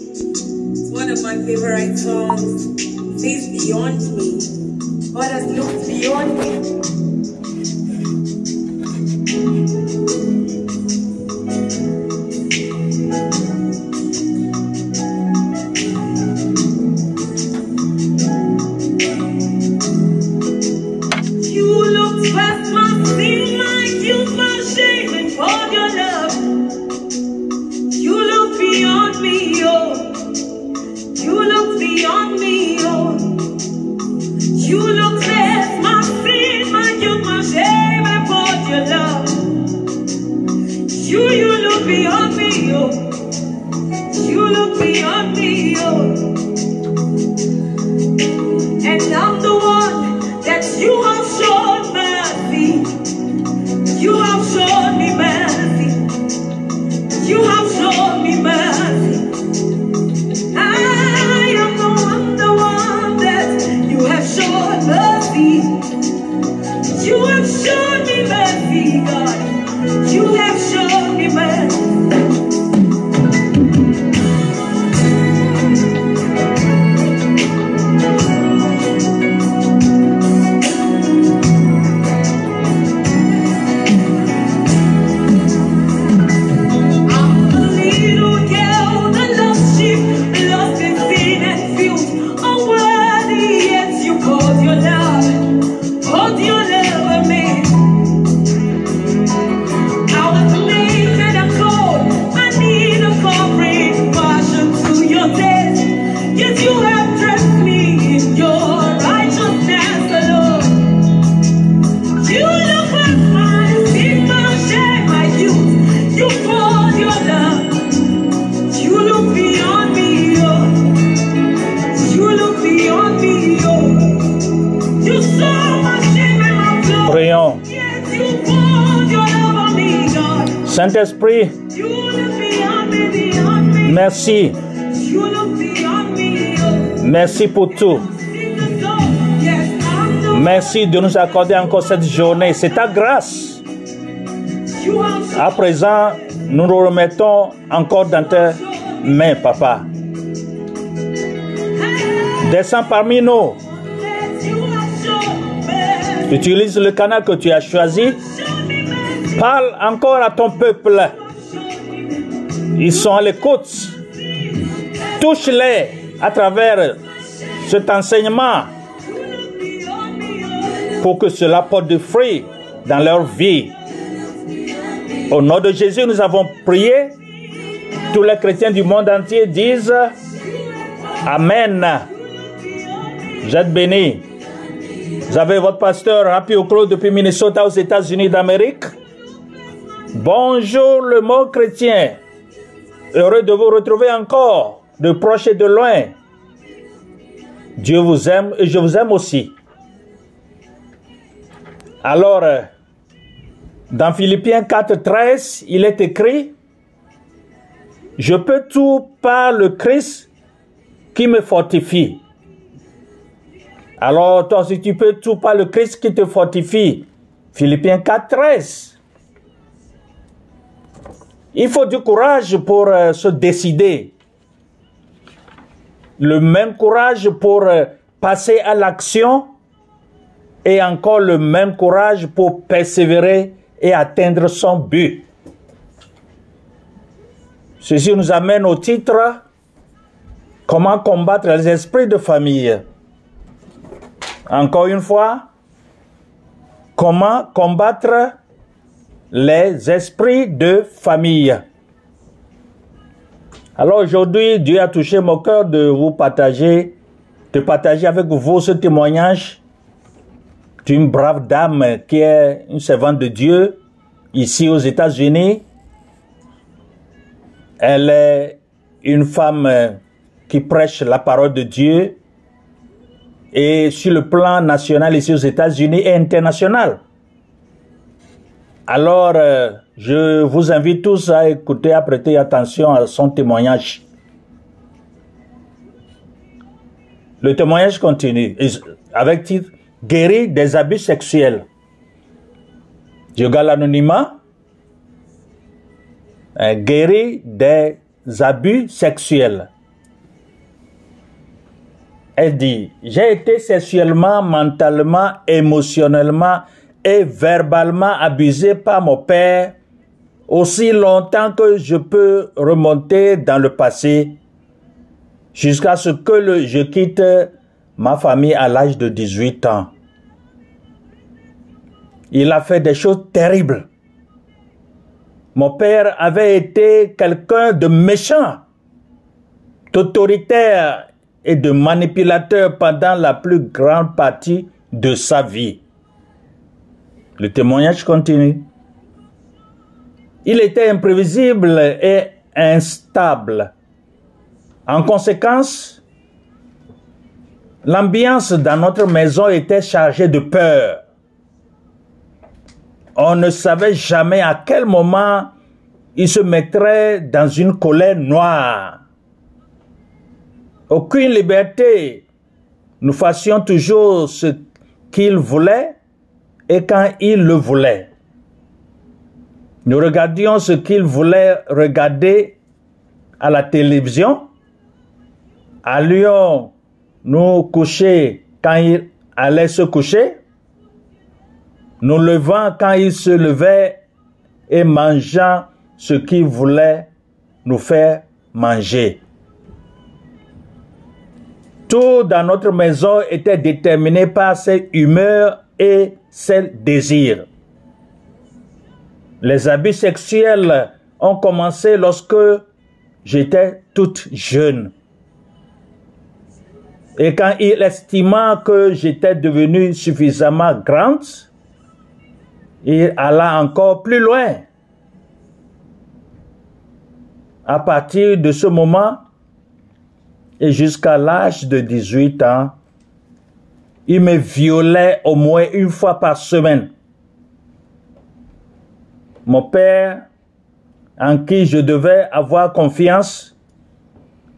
One of my favorite songs. Says beyond me. God has looked beyond me. Saint-Esprit, merci. Merci pour tout. Merci de nous accorder encore cette journée. C'est ta grâce. À présent, nous nous remettons encore dans tes mains, papa. Descends parmi nous. Utilise le canal que tu as choisi. Parle encore à ton peuple. Ils sont à l'écoute. Touche-les à travers cet enseignement pour que cela porte des fruits dans leur vie. Au nom de Jésus, nous avons prié. Tous les chrétiens du monde entier disent Amen. Êtes bénis. Vous avez votre pasteur Happy Oclo depuis Minnesota aux États-Unis d'Amérique. Bonjour le mot chrétien. Heureux de vous retrouver encore, de proche et de loin. Dieu vous aime et je vous aime aussi. Alors, euh, dans Philippiens 4.13, il est écrit, Je peux tout par le Christ qui me fortifie. Alors, toi, si tu peux tout par le Christ qui te fortifie, Philippiens 4.13. Il faut du courage pour euh, se décider. Le même courage pour euh, passer à l'action et encore le même courage pour persévérer et atteindre son but. Ceci nous amène au titre Comment combattre les esprits de famille. Encore une fois, comment combattre les esprits de famille. Alors aujourd'hui, Dieu a touché mon cœur de vous partager, de partager avec vous ce témoignage d'une brave dame qui est une servante de Dieu ici aux États-Unis. Elle est une femme qui prêche la parole de Dieu et sur le plan national ici aux États-Unis et international. Alors, euh, je vous invite tous à écouter, à prêter attention à son témoignage. Le témoignage continue avec titre Guérir des abus sexuels. Je garde l'anonymat. Euh, Guérir des abus sexuels. Elle dit, j'ai été sexuellement, mentalement, émotionnellement et verbalement abusé par mon père aussi longtemps que je peux remonter dans le passé jusqu'à ce que je quitte ma famille à l'âge de 18 ans. Il a fait des choses terribles. Mon père avait été quelqu'un de méchant, d'autoritaire et de manipulateur pendant la plus grande partie de sa vie. Le témoignage continue. Il était imprévisible et instable. En conséquence, l'ambiance dans notre maison était chargée de peur. On ne savait jamais à quel moment il se mettrait dans une colère noire. Aucune liberté. Nous fassions toujours ce qu'il voulait et quand il le voulait. Nous regardions ce qu'il voulait regarder à la télévision. Allions nous coucher quand il allait se coucher. Nous levant quand il se levait et mangeant ce qu'il voulait nous faire manger. Tout dans notre maison était déterminé par ses humeurs et ses désirs. Les abus sexuels ont commencé lorsque j'étais toute jeune. Et quand il estima que j'étais devenue suffisamment grande, il alla encore plus loin. À partir de ce moment et jusqu'à l'âge de 18 ans, il me violait au moins une fois par semaine. Mon père, en qui je devais avoir confiance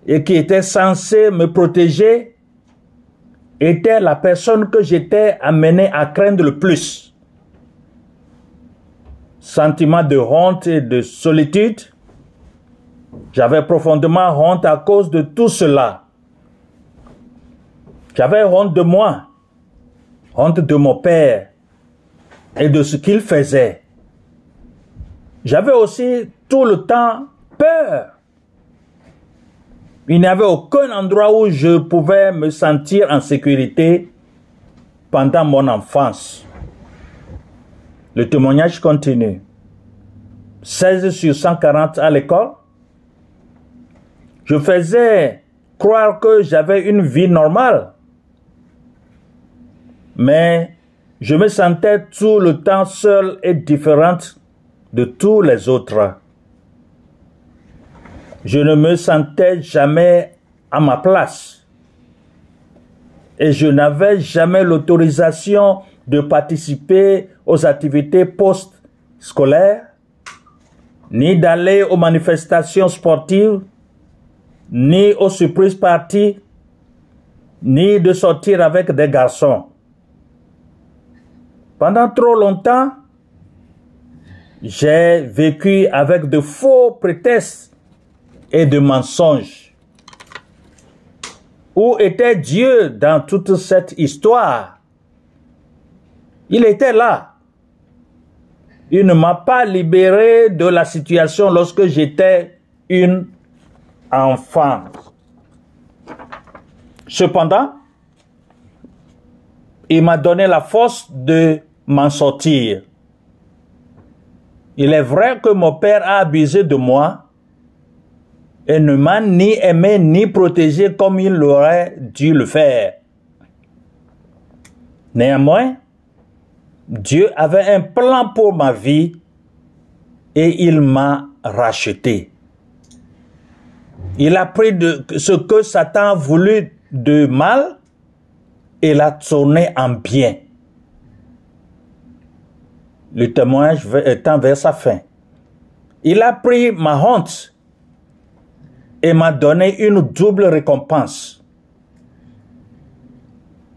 et qui était censé me protéger, était la personne que j'étais amené à craindre le plus. Sentiment de honte et de solitude. J'avais profondément honte à cause de tout cela. J'avais honte de moi, honte de mon père et de ce qu'il faisait. J'avais aussi tout le temps peur. Il n'y avait aucun endroit où je pouvais me sentir en sécurité pendant mon enfance. Le témoignage continue. 16 sur 140 à l'école. Je faisais croire que j'avais une vie normale. Mais je me sentais tout le temps seul et différente de tous les autres. Je ne me sentais jamais à ma place et je n'avais jamais l'autorisation de participer aux activités post-scolaires, ni d'aller aux manifestations sportives, ni aux surprises parties, ni de sortir avec des garçons. Pendant trop longtemps, j'ai vécu avec de faux prétextes et de mensonges. Où était Dieu dans toute cette histoire? Il était là. Il ne m'a pas libéré de la situation lorsque j'étais une enfant. Cependant, il m'a donné la force de m'en sortir. Il est vrai que mon père a abusé de moi et ne m'a ni aimé ni protégé comme il aurait dû le faire. Néanmoins, Dieu avait un plan pour ma vie et il m'a racheté. Il a pris ce que Satan a voulu de mal et l'a tourné en bien le témoignage étant vers sa fin. Il a pris ma honte et m'a donné une double récompense.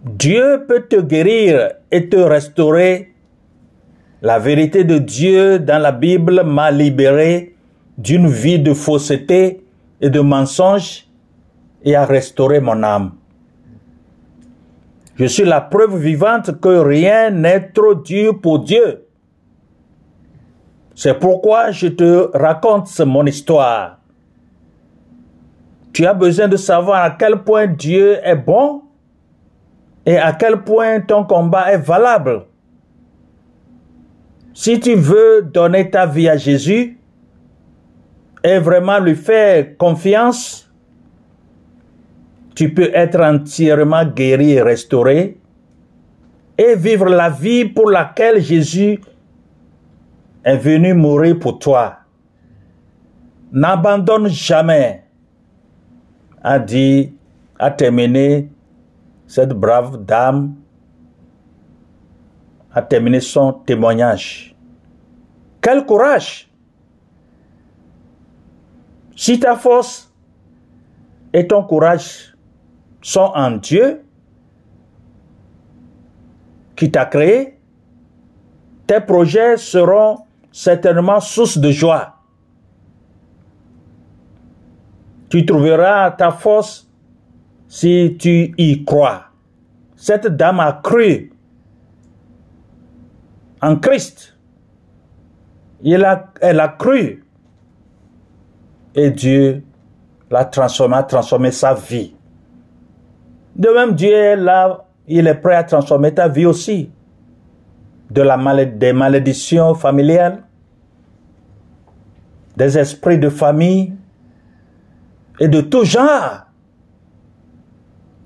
Dieu peut te guérir et te restaurer. La vérité de Dieu dans la Bible m'a libéré d'une vie de fausseté et de mensonge et a restauré mon âme. Je suis la preuve vivante que rien n'est trop dur pour Dieu. C'est pourquoi je te raconte mon histoire. Tu as besoin de savoir à quel point Dieu est bon et à quel point ton combat est valable. Si tu veux donner ta vie à Jésus et vraiment lui faire confiance, tu peux être entièrement guéri et restauré et vivre la vie pour laquelle Jésus est venu mourir pour toi. N'abandonne jamais, a dit, a terminé cette brave dame, a terminé son témoignage. Quel courage! Si ta force et ton courage sont en Dieu qui t'a créé, tes projets seront certainement source de joie. Tu trouveras ta force si tu y crois. Cette dame a cru en Christ. Elle a, elle a cru. Et Dieu l'a transformé, a transformé sa vie. De même, Dieu est là, il est prêt à transformer ta vie aussi. De la des malédictions familiales, des esprits de famille et de tout genre.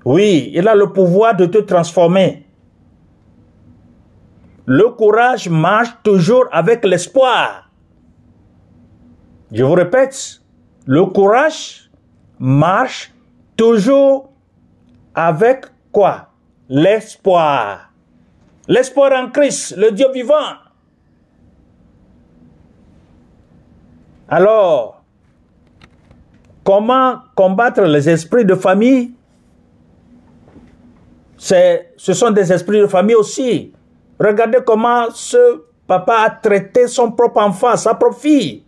Oui, il a le pouvoir de te transformer. Le courage marche toujours avec l'espoir. Je vous répète, le courage marche toujours avec quoi? L'espoir. L'espoir en Christ, le Dieu vivant. Alors, comment combattre les esprits de famille? Ce sont des esprits de famille aussi. Regardez comment ce papa a traité son propre enfant, sa propre fille.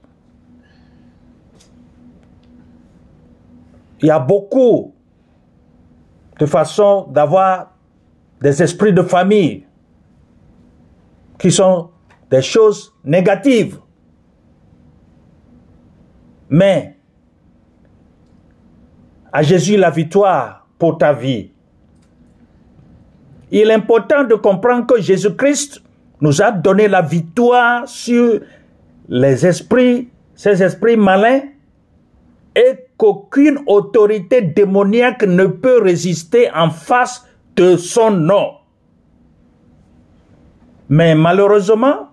Il y a beaucoup de façon d'avoir des esprits de famille qui sont des choses négatives. Mais à Jésus la victoire pour ta vie. Il est important de comprendre que Jésus-Christ nous a donné la victoire sur les esprits, ces esprits malins et qu'aucune autorité démoniaque ne peut résister en face de son nom. Mais malheureusement,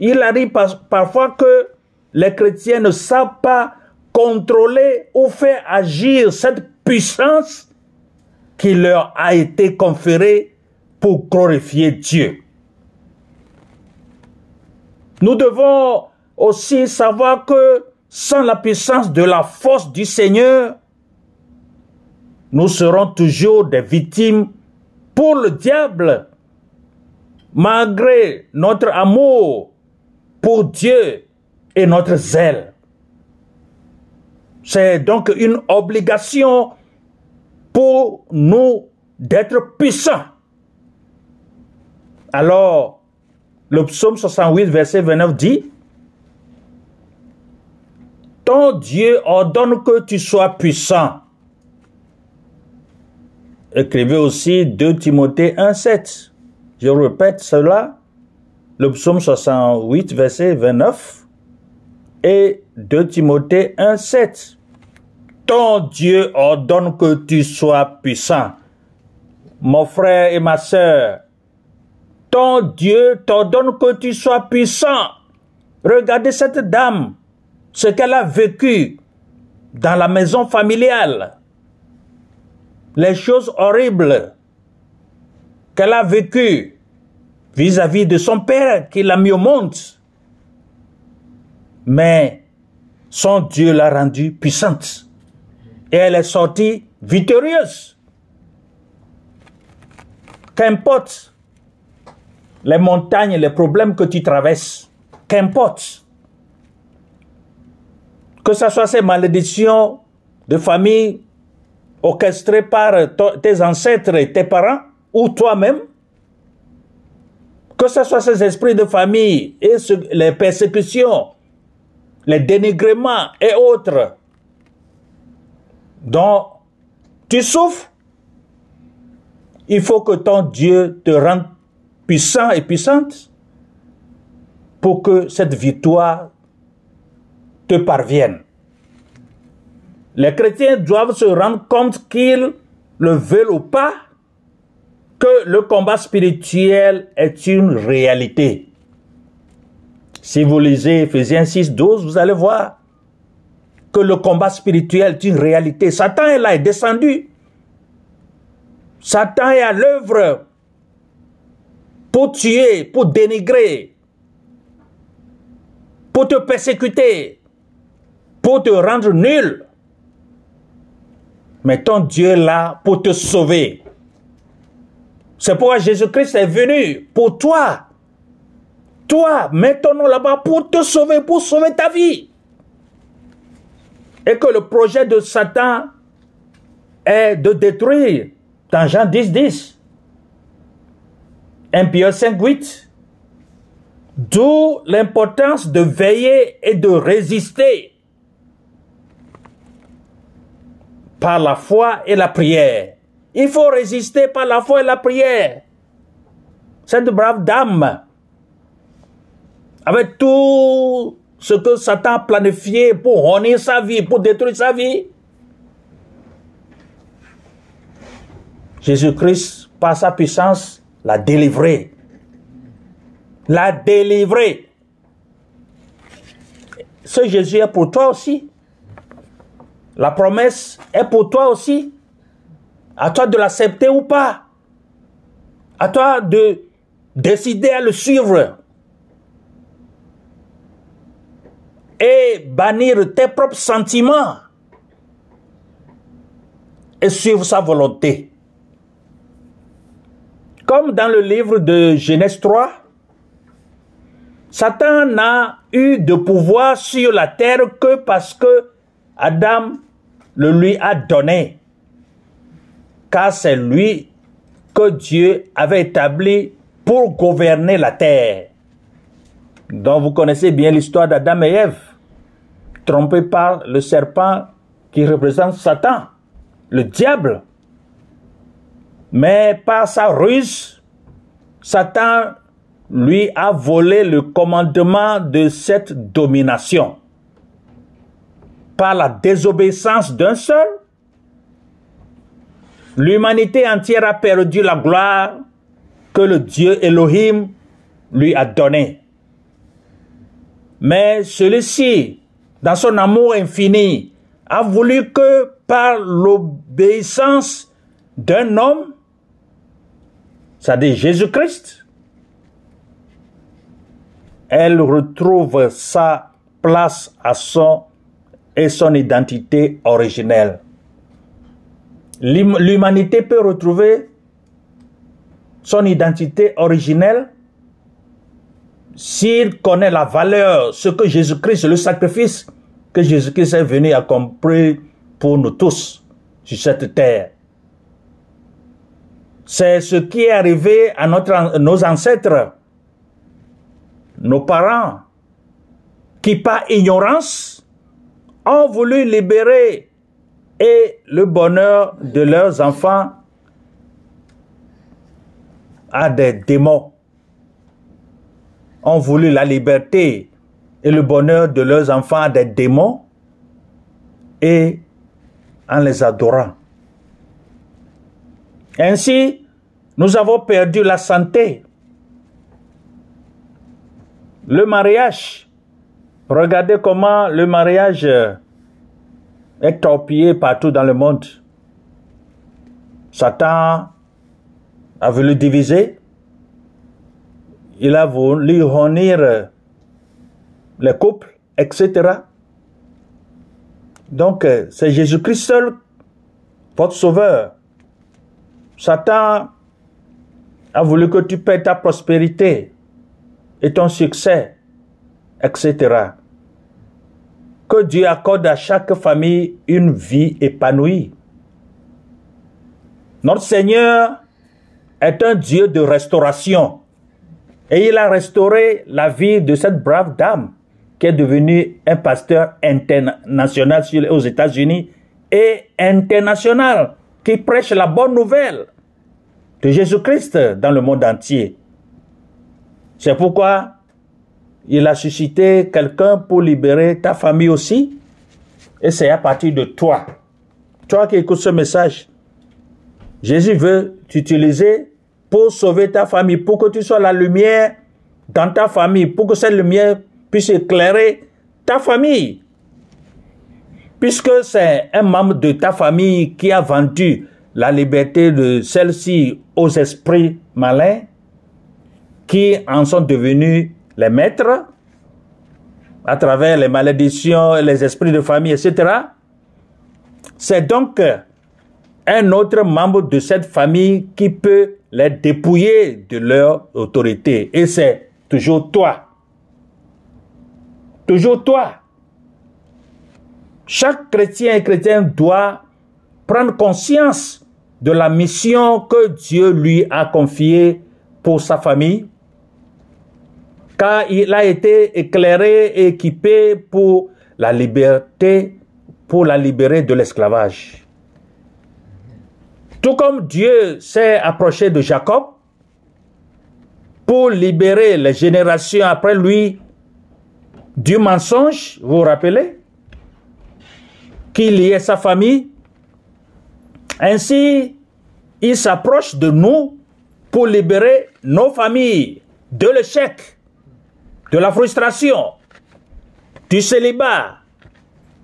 il arrive parfois que les chrétiens ne savent pas contrôler ou faire agir cette puissance qui leur a été conférée pour glorifier Dieu. Nous devons aussi savoir que sans la puissance de la force du Seigneur, nous serons toujours des victimes pour le diable, malgré notre amour pour Dieu et notre zèle. C'est donc une obligation pour nous d'être puissants. Alors, le psaume 68, verset 29 dit, ton Dieu ordonne que tu sois puissant. Écrivez aussi 2 Timothée 1,7. Je répète cela. Le psaume 68, verset 29 et 2 Timothée 1,7. Ton Dieu ordonne que tu sois puissant. Mon frère et ma sœur, ton Dieu t'ordonne que tu sois puissant. Regardez cette dame ce qu'elle a vécu dans la maison familiale, les choses horribles qu'elle a vécues vis-à-vis de son père qui l'a mis au monde. Mais son Dieu l'a rendue puissante et elle est sortie victorieuse. Qu'importe les montagnes, les problèmes que tu traverses, qu'importe que ce soit ces malédictions de famille orchestrées par tes ancêtres et tes parents ou toi-même, que ce soit ces esprits de famille et les persécutions, les dénigrements et autres dont tu souffres, il faut que ton Dieu te rende puissant et puissante pour que cette victoire te parvienne. Les chrétiens doivent se rendre compte qu'ils le veulent ou pas, que le combat spirituel est une réalité. Si vous lisez Ephésiens 6, 12, vous allez voir que le combat spirituel est une réalité. Satan est là, est descendu. Satan est à l'œuvre pour tuer, pour dénigrer, pour te persécuter, pour te rendre nul. Mais ton Dieu est là pour te sauver. C'est pourquoi Jésus-Christ est venu pour toi. Toi, mets ton nom là-bas pour te sauver, pour sauver ta vie. Et que le projet de Satan est de détruire. Dans Jean 10, 10. 1 Pierre 5, 8. D'où l'importance de veiller et de résister par la foi et la prière. Il faut résister par la foi et la prière. Cette brave dame, avec tout ce que Satan a planifié pour honir sa vie, pour détruire sa vie, Jésus-Christ, par sa puissance, l'a délivré. L'a délivré. Ce Jésus est pour toi aussi. La promesse est pour toi aussi. À toi de l'accepter ou pas. À toi de décider à le suivre. Et bannir tes propres sentiments. Et suivre sa volonté. Comme dans le livre de Genèse 3, Satan n'a eu de pouvoir sur la terre que parce que Adam le lui a donné. Car c'est lui que Dieu avait établi pour gouverner la terre. Donc vous connaissez bien l'histoire d'Adam et Ève, trompés par le serpent qui représente Satan, le diable. Mais par sa ruse, Satan lui a volé le commandement de cette domination. Par la désobéissance d'un seul, l'humanité entière a perdu la gloire que le Dieu Elohim lui a donnée. Mais celui-ci, dans son amour infini, a voulu que par l'obéissance d'un homme, c'est-à-dire Jésus-Christ, elle retrouve sa place à son et son identité originelle. L'hum- L'humanité peut retrouver son identité originelle s'il connaît la valeur, ce que Jésus-Christ, le sacrifice que Jésus-Christ est venu accomplir pour nous tous sur cette terre. C'est ce qui est arrivé à notre, nos ancêtres, nos parents, qui par ignorance ont voulu libérer et le bonheur de leurs enfants à des démons. Ont voulu la liberté et le bonheur de leurs enfants des démons et en les adorant. Ainsi, nous avons perdu la santé. Le mariage. Regardez comment le mariage euh, est torpillé partout dans le monde. Satan a voulu diviser. Il a voulu euh, les couples, etc. Donc, euh, c'est Jésus-Christ seul, votre sauveur. Satan a voulu que tu perdes ta prospérité et ton succès, etc. Que Dieu accorde à chaque famille une vie épanouie. Notre Seigneur est un Dieu de restauration. Et il a restauré la vie de cette brave dame qui est devenue un pasteur international aux États-Unis et international qui prêche la bonne nouvelle de Jésus-Christ dans le monde entier. C'est pourquoi il a suscité quelqu'un pour libérer ta famille aussi. Et c'est à partir de toi. Toi qui écoutes ce message. Jésus veut t'utiliser pour sauver ta famille, pour que tu sois la lumière dans ta famille, pour que cette lumière puisse éclairer ta famille. Puisque c'est un membre de ta famille qui a vendu la liberté de celle-ci aux esprits malins, qui en sont devenus les maîtres à travers les malédictions, les esprits de famille, etc. C'est donc un autre membre de cette famille qui peut les dépouiller de leur autorité. Et c'est toujours toi. Toujours toi. Chaque chrétien et chrétien doit prendre conscience de la mission que Dieu lui a confiée pour sa famille, car il a été éclairé et équipé pour la liberté, pour la libérer de l'esclavage. Tout comme Dieu s'est approché de Jacob pour libérer les générations après lui du mensonge, vous vous rappelez, qui liait sa famille. Ainsi, il s'approche de nous pour libérer nos familles de l'échec, de la frustration, du célibat,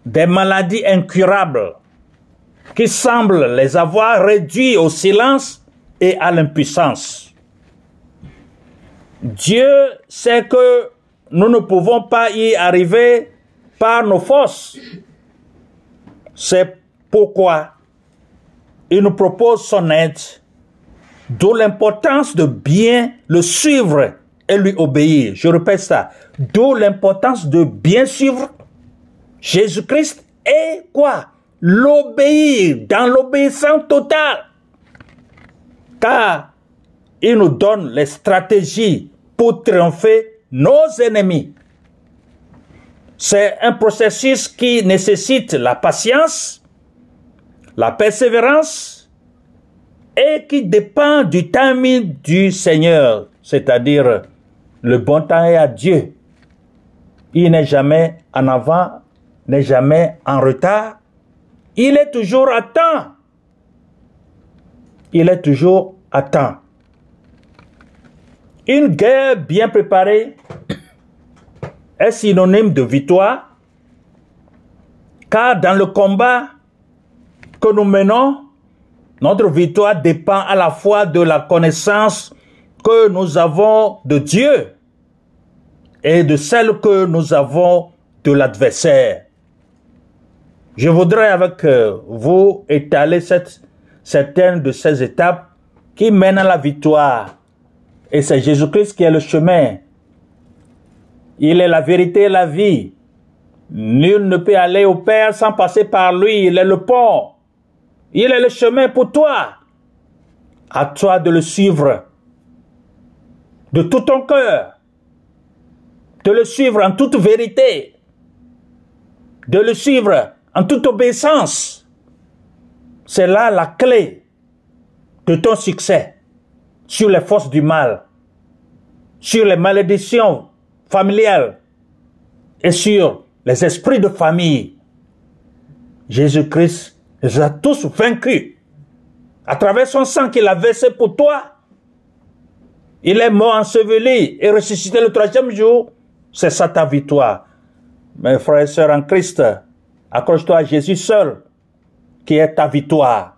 des maladies incurables qui semblent les avoir réduits au silence et à l'impuissance. Dieu sait que nous ne pouvons pas y arriver par nos forces. C'est pourquoi il nous propose son aide, d'où l'importance de bien le suivre et lui obéir. Je répète ça. D'où l'importance de bien suivre Jésus-Christ et quoi? L'obéir dans l'obéissance totale. Car il nous donne les stratégies pour triompher nos ennemis. C'est un processus qui nécessite la patience, la persévérance et qui dépend du timing du Seigneur, c'est-à-dire le bon temps est à Dieu. Il n'est jamais en avant, n'est jamais en retard. Il est toujours à temps. Il est toujours à temps. Une guerre bien préparée est synonyme de victoire, car dans le combat que nous menons, notre victoire dépend à la fois de la connaissance que nous avons de Dieu et de celle que nous avons de l'adversaire. Je voudrais avec euh, vous étaler certaines de ces étapes qui mènent à la victoire. Et c'est Jésus-Christ qui est le chemin. Il est la vérité et la vie. Nul ne peut aller au Père sans passer par lui. Il est le pont. Il est le chemin pour toi. À toi de le suivre de tout ton cœur. De le suivre en toute vérité. De le suivre en toute obéissance. C'est là la clé de ton succès sur les forces du mal, sur les malédictions familiales et sur les esprits de famille. Jésus-Christ les a tous vaincus à travers son sang qu'il a versé pour toi. Il est mort enseveli et ressuscité le troisième jour. C'est ça ta victoire. Mes frères et sœurs en Christ, accroche-toi à Jésus seul, qui est ta victoire.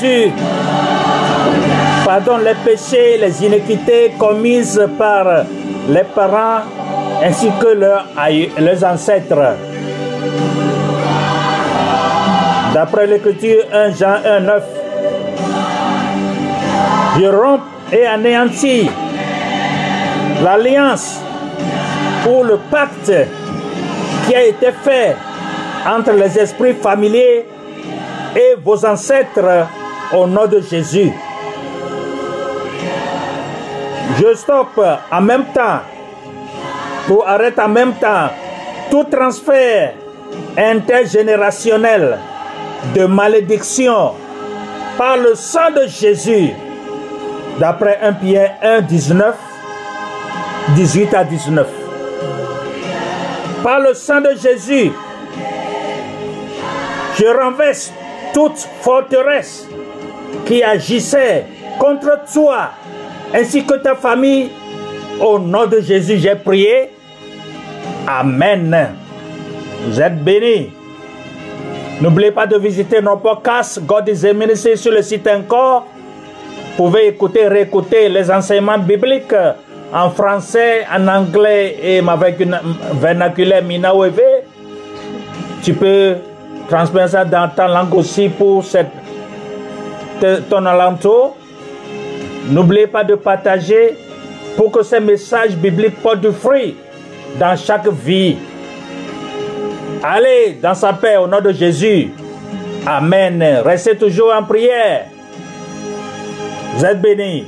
Jésus, pardonne les péchés, les iniquités commises par les parents ainsi que leurs, ancêtres. D'après l'Écriture 1 Jean 1, 9, je romps et anéantis l'alliance ou le pacte qui a été fait entre les esprits familiers et vos ancêtres au nom de Jésus. Je stoppe en même temps, pour arrêter en même temps tout transfert intergénérationnel de malédiction par le sang de Jésus. D'après 1 Pierre 1, 19, 18 à 19. Par le sang de Jésus, je renverse toute forteresse qui agissait contre toi ainsi que ta famille. Au nom de Jésus, j'ai prié. Amen. Vous êtes bénis. N'oubliez pas de visiter nos podcasts God is a Ministry sur le site encore. Vous pouvez écouter, réécouter les enseignements bibliques en français, en anglais et une vernaculaire Minawewe. Tu peux transmettre ça dans ta langue aussi pour cette, te- ton alentour. N'oubliez pas de partager pour que ces messages bibliques portent du fruit dans chaque vie. Allez dans sa paix au nom de Jésus. Amen. Restez toujours en prière. Vous êtes bénis.